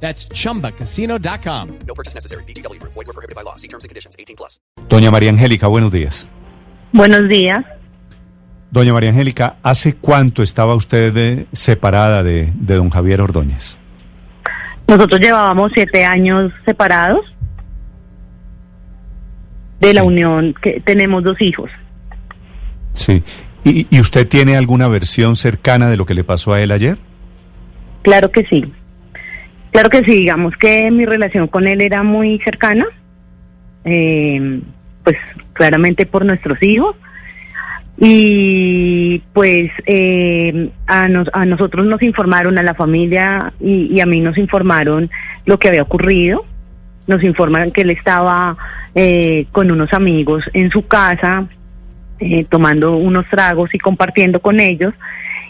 That's chumbacasino.com. No purchase necessary. BGW. Void were prohibited by law. See terms and conditions. 18 plus. Doña María Angélica, buenos días. Buenos días. Doña María Angélica, ¿hace cuánto estaba usted de- separada de, de don Javier Ordóñez? Nosotros llevábamos siete años separados de la Sí. unión que tenemos dos hijos. Sí. ¿Y, y usted tiene alguna versión cercana de lo que le pasó a él ayer? Claro que sí. Claro que sí, digamos que mi relación con él era muy cercana, eh, pues claramente por nuestros hijos. Y pues eh, a, nos- a nosotros nos informaron, a la familia y, a mí nos informaron lo que había ocurrido. Nos informaron que él estaba eh, con unos amigos en su casa, eh, tomando unos tragos y compartiendo con ellos.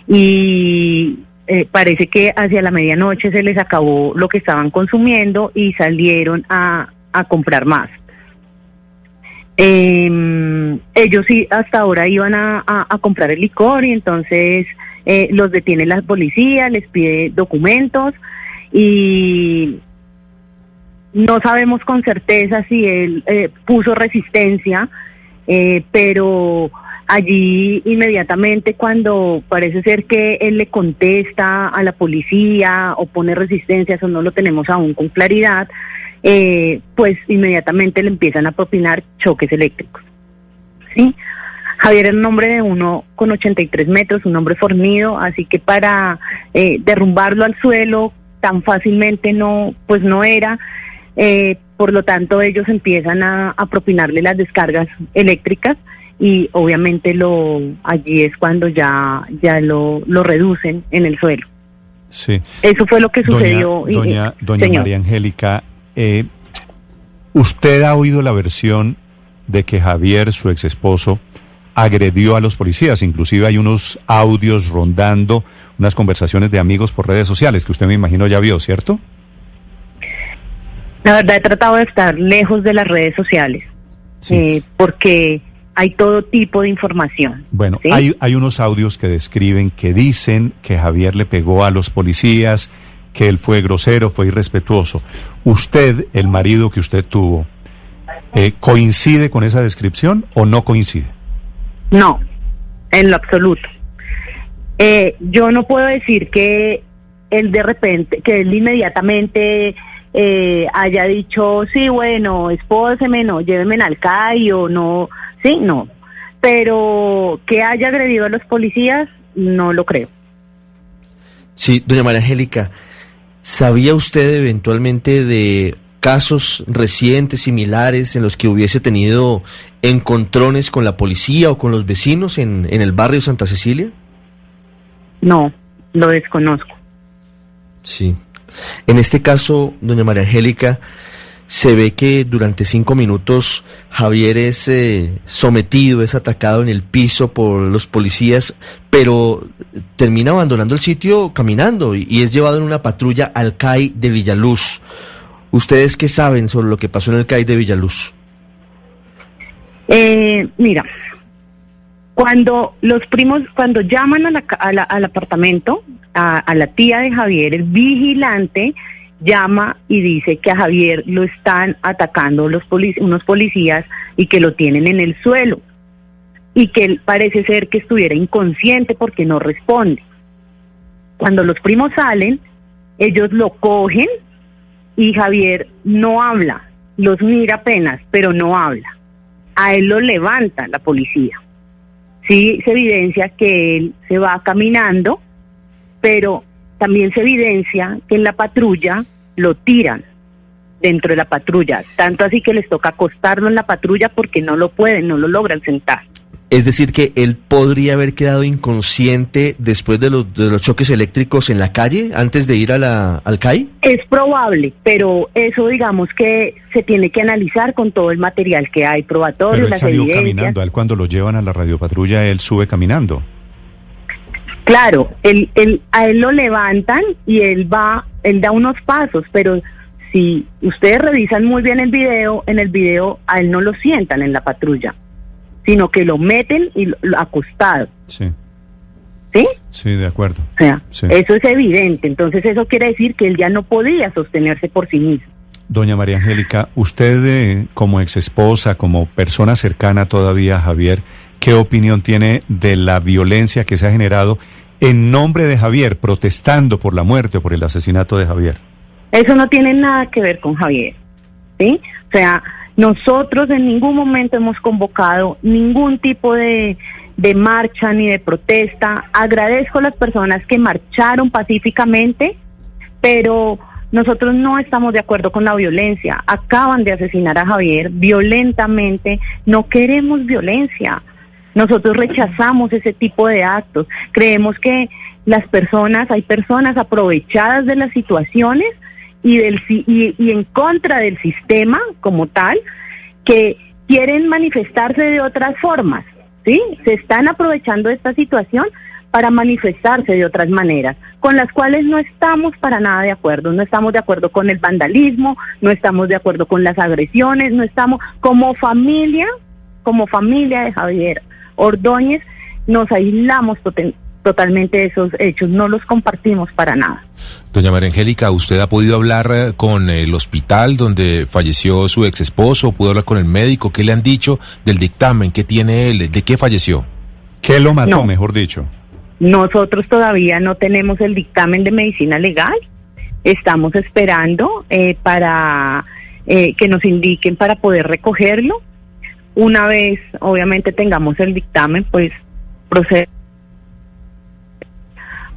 Y eh, parece que hacia la medianoche se les acabó lo que estaban consumiendo y salieron a, comprar más. Eh, ellos sí hasta ahora iban a, comprar el licor y entonces eh, los detiene la policía, les pide documentos y no sabemos con certeza si él eh, puso resistencia, pero allí inmediatamente cuando parece ser que él le contesta a la policía o pone resistencia, eso no lo tenemos aún con claridad, eh, pues inmediatamente le empiezan a propinar choques eléctricos. ¿sí? Javier era un hombre de uno con 83 metros, un hombre fornido, así que para eh, derrumbarlo al suelo tan fácilmente no, pues no era. Eh, por lo tanto, ellos empiezan a propinarle las descargas eléctricas y obviamente lo allí es cuando ya ya lo, lo reducen en el suelo. Sí. Eso fue lo que sucedió. Doña, y- doña. María Angélica, eh, ¿usted ha oído la versión de que Javier, su ex esposo, agredió a los policías? Inclusive hay unos audios rondando, unas conversaciones de amigos por redes sociales que usted me imagino ya vio, ¿cierto? La verdad he tratado de estar lejos de las redes sociales Sí. eh, porque hay todo tipo de información. Bueno, ¿sí? hay, hay unos audios que describen, que dicen que Javier le pegó a los policías, que él fue grosero, fue irrespetuoso. ¿Usted, el marido que usted tuvo, eh, coincide con esa descripción o no coincide? No, en lo absoluto. Eh, yo no puedo decir que él de repente, que él inmediatamente eh, haya dicho, sí, bueno, espóseme, no, lléveme al CAI o no, sí, no. Pero que haya agredido a los policías, no lo creo. Sí, doña María Angélica, ¿sabía usted eventualmente de casos recientes similares en los que hubiese tenido encontrones con la policía o con los vecinos en, en el barrio Santa Cecilia? No, lo desconozco. Sí. En este caso, doña María Angélica, se ve que durante cinco minutos Javier es eh, sometido, es atacado en el piso por los policías, pero termina abandonando el sitio caminando y, es llevado en una patrulla al CAI de Villaluz. ¿Ustedes qué saben sobre lo que pasó en el CAI de Villaluz? Eh, mira, cuando los primos, cuando llaman a la a al apartamento, a, a la tía de Javier, el vigilante llama y dice que a Javier lo están atacando los polic- unos policías y que lo tienen en el suelo y que él parece ser que estuviera inconsciente porque no responde. Cuando los primos salen, ellos lo cogen y Javier no habla, los mira apenas, pero no habla a él lo levanta la policía. Sí, se evidencia que él se va caminando, pero también se evidencia que en la patrulla lo tiran dentro de la patrulla, tanto así que les toca acostarlo en la patrulla porque no lo pueden, no lo logran sentar. Es decir, que él podría haber quedado inconsciente después de los, de los choques eléctricos en la calle antes de ir a la, al CAI. Es probable, pero eso digamos que se tiene que analizar con todo el material que hay, probatorio, Pero él las salió evidencias. caminando. A él cuando lo llevan a la radiopatrulla, él sube caminando. Claro, él, él, a él lo levantan y él va, él da unos pasos, pero si ustedes revisan muy bien el video, en el video a él no lo sientan en la patrulla, sino que lo meten y lo, lo- acostado, Sí, ¿sí? sí, de acuerdo. O sea, Sí. eso es evidente. Entonces eso quiere decir que él ya no podía sostenerse por sí mismo. Doña María Angélica, usted eh, como ex esposa, como persona cercana todavía a Javier, ¿qué opinión tiene de la violencia que se ha generado en nombre de Javier, protestando por la muerte o por el asesinato de Javier? Eso no tiene nada que ver con Javier, ¿sí? O sea, nosotros en ningún momento hemos convocado ningún tipo de, de marcha ni de protesta. Agradezco a las personas que marcharon pacíficamente, pero nosotros no estamos de acuerdo con la violencia. Acaban de asesinar a Javier violentamente. No queremos violencia. Nosotros rechazamos ese tipo de actos. Creemos que las personas, hay personas aprovechadas de las situaciones y, del, y, y en contra del sistema como tal, que quieren manifestarse de otras formas, ¿sí? Se están aprovechando esta situación para manifestarse de otras maneras, con las cuales no estamos para nada de acuerdo. No estamos de acuerdo con el vandalismo, no estamos de acuerdo con las agresiones, no estamos como familia, como familia de Javier Ordóñez, nos aislamos toten- totalmente de esos hechos, no los compartimos para nada. Doña María Angélica, ¿usted ha podido hablar eh, con el hospital donde falleció su ex esposo? ¿Pudo hablar con el médico? ¿Qué le han dicho del dictamen? ¿Qué tiene él? ¿De qué falleció? ¿Qué lo mató, No. mejor dicho? Nosotros todavía no tenemos el dictamen de medicina legal. Estamos esperando eh, para eh, que nos indiquen para poder recogerlo. Una vez, obviamente, tengamos el dictamen, pues proceder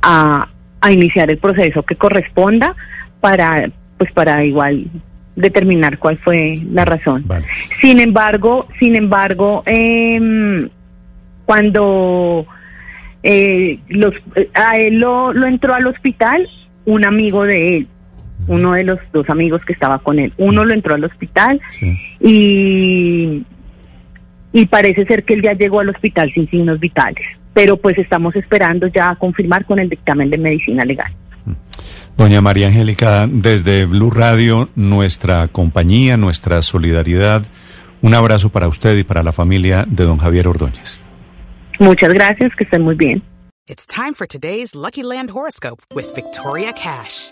a, a iniciar el proceso que corresponda para, pues, para igual determinar cuál fue la razón. Vale. Sin embargo, sin embargo, em, cuando eh, los, eh, a él lo, lo entró al hospital un amigo de él, uno de los dos amigos que estaba con él. Uno lo entró al hospital Sí. y, y parece ser que él ya llegó al hospital sin signos vitales. Pero pues estamos esperando ya a confirmar con el dictamen de medicina legal. Doña María Angélica, desde Blue Radio, nuestra compañía, nuestra solidaridad, un abrazo para usted y para la familia de don Javier Ordóñez. Muchas gracias, que estén muy bien. It's time for today's Lucky Land horoscope with Victoria Cash.